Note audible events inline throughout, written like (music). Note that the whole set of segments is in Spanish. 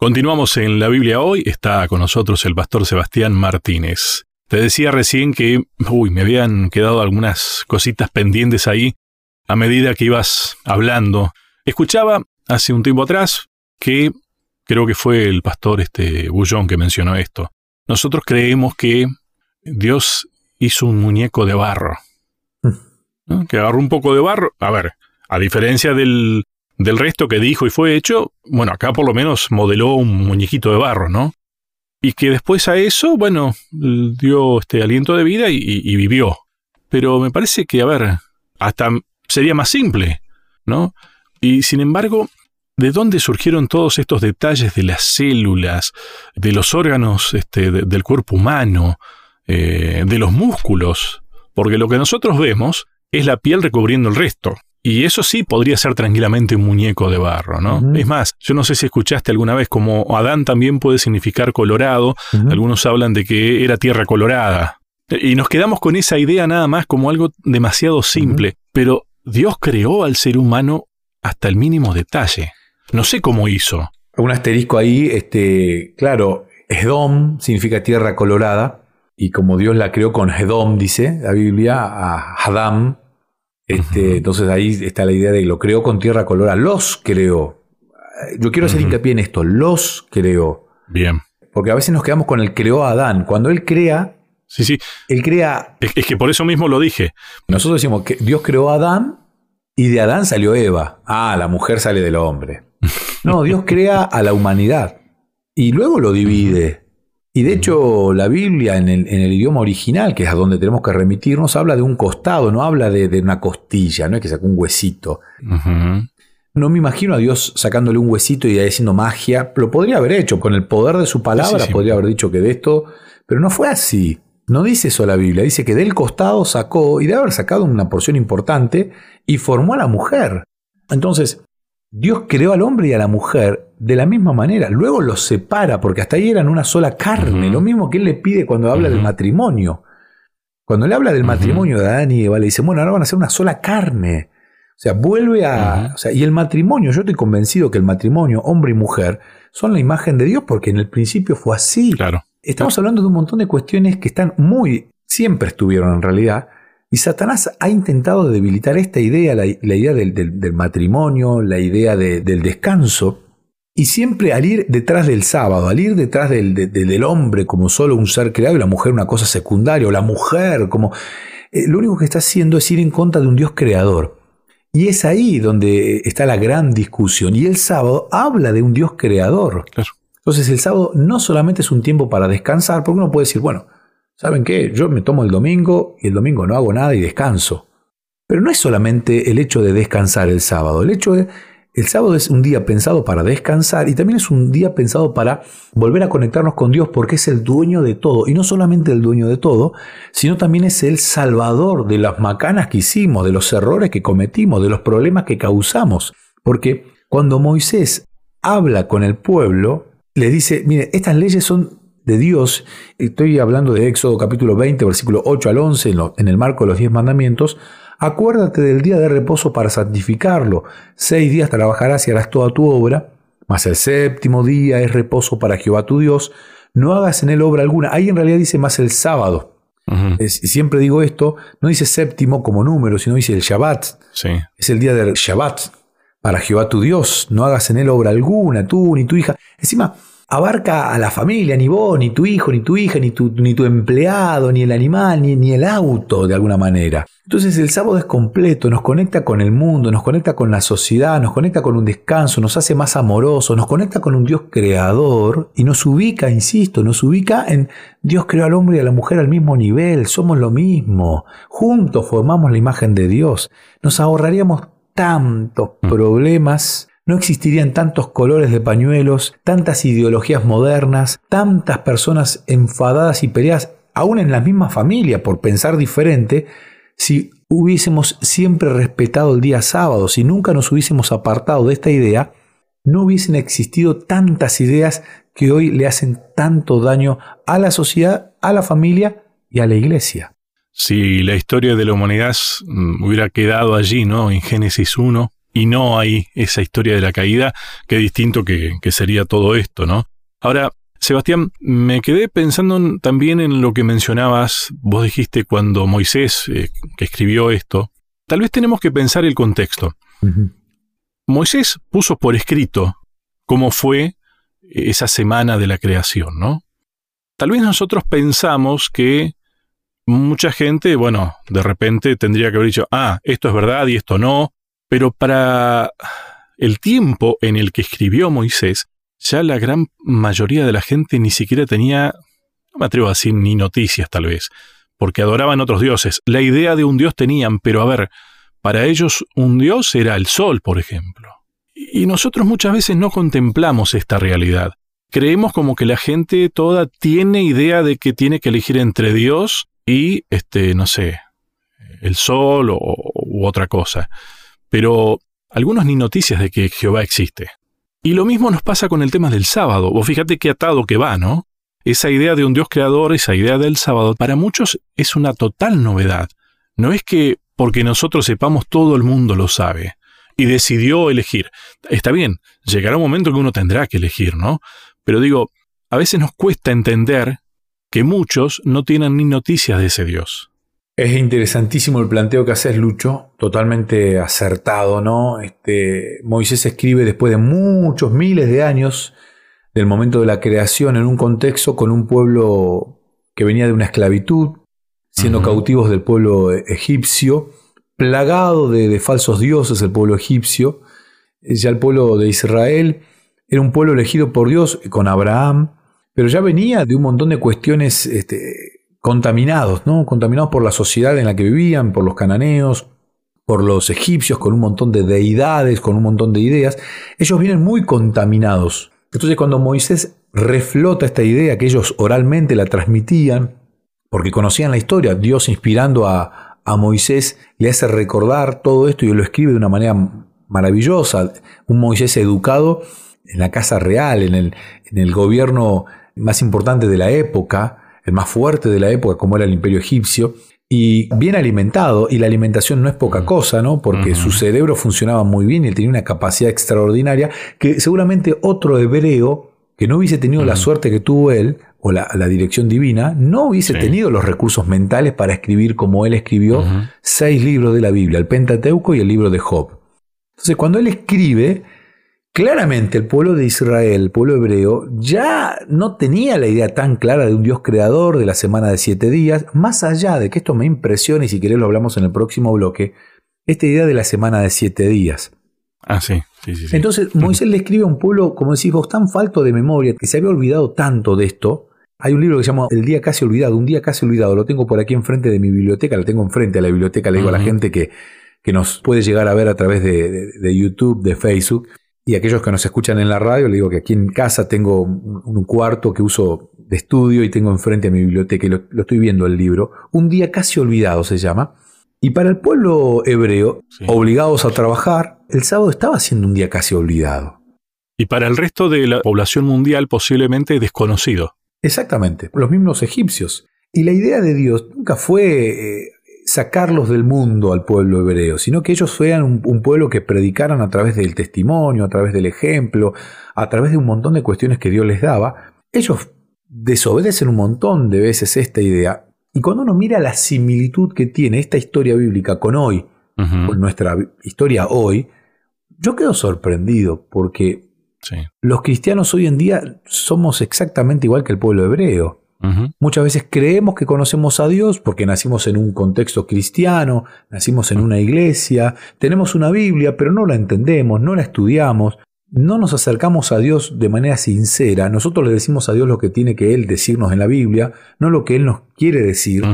Continuamos en la Biblia hoy, está con nosotros el pastor Sebastián Martínez. Te decía recién que, uy, me habían quedado algunas cositas pendientes ahí a medida que ibas hablando. Escuchaba hace un tiempo atrás que creo que fue el pastor este Bullón que mencionó esto. Nosotros creemos que Dios hizo un muñeco de barro. Que agarró un poco de barro. A ver, a diferencia del del resto que dijo y fue hecho, bueno, acá por lo menos modeló un muñequito de barro, ¿no? Y que después a eso, bueno, dio este aliento de vida y, vivió. Pero me parece que, a ver, hasta sería más simple, ¿no? Y sin embargo, ¿de dónde surgieron todos estos detalles de las células, de los órganos este, del cuerpo humano, eh, de los músculos? Porque lo que nosotros vemos es la piel recubriendo el resto. Y eso sí podría ser tranquilamente un muñeco de barro, ¿no? Es más, yo no sé si escuchaste alguna vez como Adán también puede significar colorado, algunos hablan de que era tierra colorada. Y nos quedamos con esa idea nada más como algo demasiado simple, pero Dios creó al ser humano hasta el mínimo detalle. No sé cómo hizo. Un asterisco ahí, este, claro, Edom significa tierra colorada, y como Dios la creó con Edom, dice la Biblia, a Adam, este, entonces ahí está la idea de lo creó con tierra colorada. Los creó. Yo quiero hacer hincapié en esto. Los creó. Bien. Porque a veces nos quedamos con el creó a Adán. Cuando él crea. Sí, sí. Él crea. Es, que por eso mismo lo dije. Nosotros decimos que Dios creó a Adán y de Adán salió Eva. Ah, la mujer sale del hombre. (laughs) No, Dios crea a la humanidad y luego lo divide. Y de hecho, la Biblia en el, idioma original, que es a donde tenemos que remitirnos, habla de un costado, no habla de, una costilla, no es que sacó un huesito. No me imagino a Dios sacándole un huesito y haciendo magia. Lo podría haber hecho, con el poder de su palabra, podría haber dicho que de esto, pero no fue así. No dice eso la Biblia, dice que del costado sacó, y debe haber sacado una porción importante, y formó a la mujer. Entonces, Dios creó al hombre y a la mujer de la misma manera. Luego los separa, porque hasta ahí eran una sola carne. Lo mismo que él le pide cuando habla del matrimonio. Cuando le habla del matrimonio de Adán y Eva, le dice, bueno, ahora van a ser una sola carne. O sea, vuelve a... y el matrimonio, yo estoy convencido que el matrimonio, hombre y mujer, son la imagen de Dios, porque en el principio fue así. Claro. Estamos hablando de un montón de cuestiones que están muy... siempre estuvieron en realidad, y Satanás ha intentado debilitar esta idea, la, idea del, matrimonio, la idea del descanso, y siempre al ir detrás del sábado, al ir detrás del, hombre como solo un ser creado y la mujer una cosa secundaria, o la mujer como... Eh, lo único que está haciendo es ir en contra de un Dios creador. Y es ahí donde está la gran discusión. Y el sábado habla de un Dios creador. Entonces el sábado no solamente es un tiempo para descansar, porque uno puede decir, bueno, ¿Saben qué? Yo me tomo el domingo y el domingo no hago nada y descanso. Pero no es solamente el hecho de descansar el sábado. El hecho el sábado es un día pensado para descansar y también es un día pensado para volver a conectarnos con Dios porque es el dueño de todo. Y no solamente el dueño de todo, sino también es el salvador de las macanas que hicimos, de los errores que cometimos, de los problemas que causamos. Porque cuando Moisés habla con el pueblo, le dice, mire, estas leyes son de Dios, estoy hablando de Éxodo capítulo 20, versículo 8 al 11, en, el marco de los diez mandamientos, acuérdate del día de reposo para santificarlo. Seis días trabajarás y harás toda tu obra, mas el séptimo día es reposo para Jehová tu Dios. No hagas en él obra alguna. Ahí en realidad dice más el sábado. siempre digo esto, no dice séptimo como número, sino dice el Shabbat. Es el día del Shabbat para Jehová tu Dios. No hagas en él obra alguna, tú ni tu hija. Encima, abarca a la familia, ni vos, ni tu hijo, ni tu hija, ni tu, ni tu empleado, ni el animal, ni, ni el auto, de alguna manera. Entonces el sábado es completo, nos conecta con el mundo, nos conecta con la sociedad, nos conecta con un descanso, nos hace más amorosos, nos conecta con un Dios creador y nos ubica, insisto, nos ubica en Dios creó al hombre y a la mujer al mismo nivel, somos lo mismo, juntos formamos la imagen de Dios, nos ahorraríamos tantos mm. problemas no existirían tantos colores de pañuelos, tantas ideologías modernas, tantas personas enfadadas y peleadas, aún en la misma familia por pensar diferente, si hubiésemos siempre respetado el día sábado, si nunca nos hubiésemos apartado de esta idea, no hubiesen existido tantas ideas que hoy le hacen tanto daño a la sociedad, a la familia y a la iglesia. Si la historia de la humanidad mm, hubiera quedado allí, ¿no? En Génesis 1, y no hay esa historia de la caída, qué distinto que, sería todo esto, ¿no? Ahora, Sebastián, me quedé pensando también en lo que mencionabas, vos dijiste cuando Moisés, eh, que escribió esto, tal vez tenemos que pensar el contexto. Moisés puso por escrito cómo fue esa semana de la creación, ¿no? Tal vez nosotros pensamos que mucha gente, bueno, de repente tendría que haber dicho, ah, esto es verdad y esto no, pero para el tiempo en el que escribió Moisés, ya la gran mayoría de la gente ni siquiera tenía, no me atrevo a decir ni noticias tal vez, porque adoraban otros dioses. La idea de un dios tenían, pero a ver, para ellos un dios era el sol, por ejemplo. Y nosotros muchas veces no contemplamos esta realidad. Creemos como que la gente toda tiene idea de que tiene que elegir entre Dios y, este, no sé, el sol o, u otra cosa. Pero algunos ni noticias de que Jehová existe. Y lo mismo nos pasa con el tema del sábado. Vos fíjate qué atado que va, ¿no? Esa idea de un Dios creador, esa idea del sábado, para muchos es una total novedad. No es que porque nosotros sepamos todo el mundo lo sabe y decidió elegir. Está bien, llegará un momento que uno tendrá que elegir, ¿no? Pero digo, a veces nos cuesta entender que muchos no tienen ni noticias de ese Dios. Es interesantísimo el planteo que haces, Lucho, totalmente acertado, ¿no? Este, Moisés escribe después de muchos miles de años del momento de la creación en un contexto con un pueblo que venía de una esclavitud, siendo cautivos del pueblo egipcio, plagado de, de, falsos dioses el pueblo egipcio. Ya el pueblo de Israel era un pueblo elegido por Dios con Abraham, pero ya venía de un montón de cuestiones este, contaminados, ¿no? Contaminados por la sociedad en la que vivían, por los cananeos, por los egipcios, con un montón de deidades, con un montón de ideas. Ellos vienen muy contaminados. Entonces cuando Moisés reflota esta idea que ellos oralmente la transmitían, porque conocían la historia, Dios inspirando a, a Moisés le hace recordar todo esto y lo escribe de una manera maravillosa, un Moisés educado en la casa real, en el, en el gobierno más importante de la época, el más fuerte de la época, como era el imperio egipcio, y bien alimentado, y la alimentación no es poca cosa, ¿no? Porque su cerebro funcionaba muy bien y él tenía una capacidad extraordinaria que seguramente otro hebreo que no hubiese tenido la suerte que tuvo él, o la, dirección divina, no hubiese tenido los recursos mentales para escribir como él escribió seis libros de la Biblia, el Pentateuco y el libro de Job. Entonces, cuando él escribe, Claramente el pueblo de Israel, el pueblo hebreo, ya no tenía la idea tan clara de un Dios creador, de la semana de siete días, más allá de que esto me impresione, y si querés lo hablamos en el próximo bloque, esta idea de la semana de siete días. Ah, sí, sí, sí. Entonces Moisés le escribe a un pueblo, como decís vos, tan falto de memoria, que se había olvidado tanto de esto. Hay un libro que se llama El día casi olvidado, un día casi olvidado, lo tengo por aquí enfrente de mi biblioteca, lo tengo enfrente de la biblioteca, le digo a la gente que, que nos puede llegar a ver a través de YouTube, de Facebook. Y aquellos que nos escuchan en la radio, le digo que aquí en casa tengo un cuarto que uso de estudio y tengo enfrente a mi biblioteca y lo, estoy viendo el libro. Un día casi olvidado se llama. Y para el pueblo hebreo, obligados a trabajar, el sábado estaba siendo un día casi olvidado. Y para el resto de la población mundial posiblemente desconocido. Exactamente, los mismos egipcios. Y la idea de Dios nunca fue eh, sacarlos del mundo al pueblo hebreo, sino que ellos fueran un, pueblo que predicaran a través del testimonio, a través del ejemplo, a través de un montón de cuestiones que Dios les daba. Ellos desobedecen un montón de veces esta idea. Y cuando uno mira la similitud que tiene esta historia bíblica con hoy, con nuestra historia hoy, yo quedo sorprendido porque los cristianos hoy en día somos exactamente igual que el pueblo hebreo. Muchas veces creemos que conocemos a Dios porque nacimos en un contexto cristiano, nacimos en una iglesia, tenemos una Biblia, pero no la entendemos, no la estudiamos, no nos acercamos a Dios de manera sincera. Nosotros le decimos a Dios lo que tiene que Él decirnos en la Biblia, no lo que Él nos quiere decir.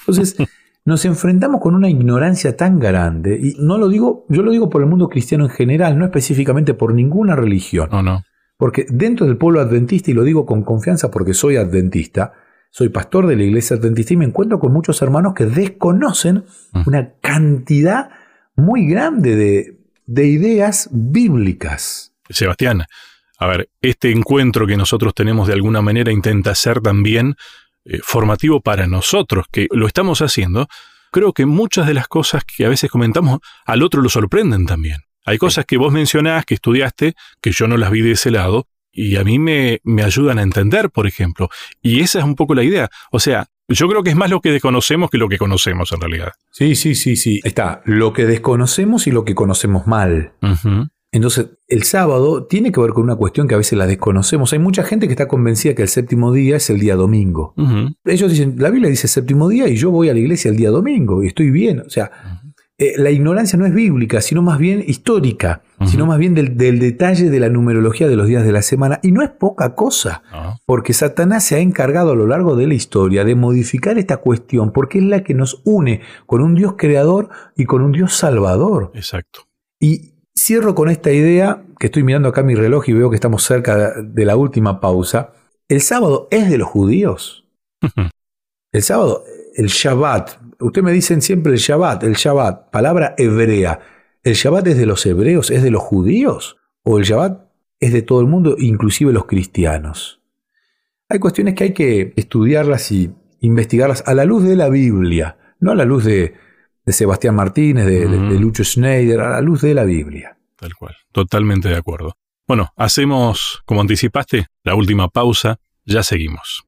Entonces, nos enfrentamos con una ignorancia tan grande, y no lo digo, yo lo digo por el mundo cristiano en general, no específicamente por ninguna religión. No, no. Porque dentro del pueblo adventista, y lo digo con confianza porque soy adventista, soy pastor de la iglesia adventista y me encuentro con muchos hermanos que desconocen una cantidad muy grande de, ideas bíblicas. Sebastián, a ver, este encuentro que nosotros tenemos de alguna manera intenta ser también eh, formativo para nosotros, que lo estamos haciendo. Creo que muchas de las cosas que a veces comentamos al otro lo sorprenden también. Hay cosas que vos mencionás, que estudiaste, que yo no las vi de ese lado, y a mí me, me ayudan a entender, por ejemplo. Y esa es un poco la idea. O sea, yo creo que es más lo que desconocemos que lo que conocemos en realidad. Sí, sí, sí, sí. Está lo que desconocemos y lo que conocemos mal. Entonces, el sábado tiene que ver con una cuestión que a veces la desconocemos. Hay mucha gente que está convencida que el séptimo día es el día domingo. Ellos dicen, la Biblia dice séptimo día y yo voy a la iglesia el día domingo y estoy bien. O sea, eh, la ignorancia no es bíblica, sino más bien histórica, sino más bien del, detalle de la numerología de los días de la semana. Y no es poca cosa, ah. porque Satanás se ha encargado a lo largo de la historia de modificar esta cuestión, porque es la que nos une con un Dios creador y con un Dios salvador. Exacto. Y Cierro con esta idea, que estoy mirando acá mi reloj y veo que estamos cerca de la última pausa. ¿El sábado es de los judíos? (laughs) el sábado, el Shabbat. Ustedes me dicen siempre el Shabbat, el Shabbat, palabra hebrea. ¿El Shabbat es de los hebreos, es de los judíos? ¿O el Shabbat es de todo el mundo, inclusive los cristianos? Hay cuestiones que hay que estudiarlas y investigarlas a la luz de la Biblia, no a la luz de, de Sebastián Martínez, de, Lucho Schneider, a la luz de la Biblia. Tal cual, totalmente de acuerdo. Bueno, hacemos, como anticipaste, la última pausa, ya seguimos.